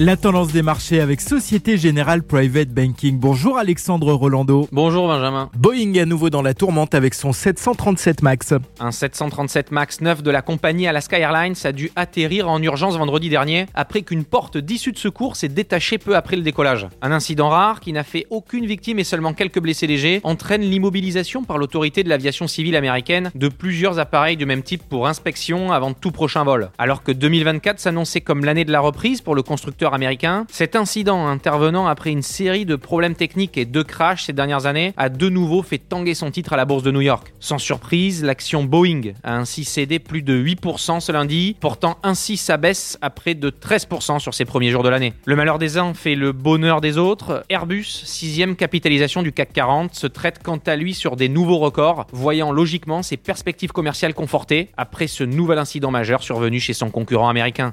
La tendance des marchés avec Société Générale Private Banking. Bonjour Alexandre Rolando. Bonjour Benjamin. Boeing à nouveau dans la tourmente avec son 737 MAX. Un 737 MAX 9 de la compagnie Alaska Airlines a dû atterrir en urgence vendredi dernier après qu'une porte d'issue de secours s'est détachée peu après le décollage. Un incident rare qui n'a fait aucune victime et seulement quelques blessés légers entraîne l'immobilisation par l'autorité de l'aviation civile américaine de plusieurs appareils du même type pour inspection avant tout prochain vol. Alors que 2024 s'annonçait comme l'année de la reprise pour le constructeur américain. Cet incident intervenant après une série de problèmes techniques et de crashs ces dernières années a de nouveau fait tanguer son titre à la bourse de New York. Sans surprise, l'action Boeing a ainsi cédé plus de 8% ce lundi, portant ainsi sa baisse à près de 13% sur ses premiers jours de l'année. Le malheur des uns fait le bonheur des autres. Airbus, sixième capitalisation du CAC 40, se traite quant à lui sur des nouveaux records, voyant logiquement ses perspectives commerciales confortées après ce nouvel incident majeur survenu chez son concurrent américain.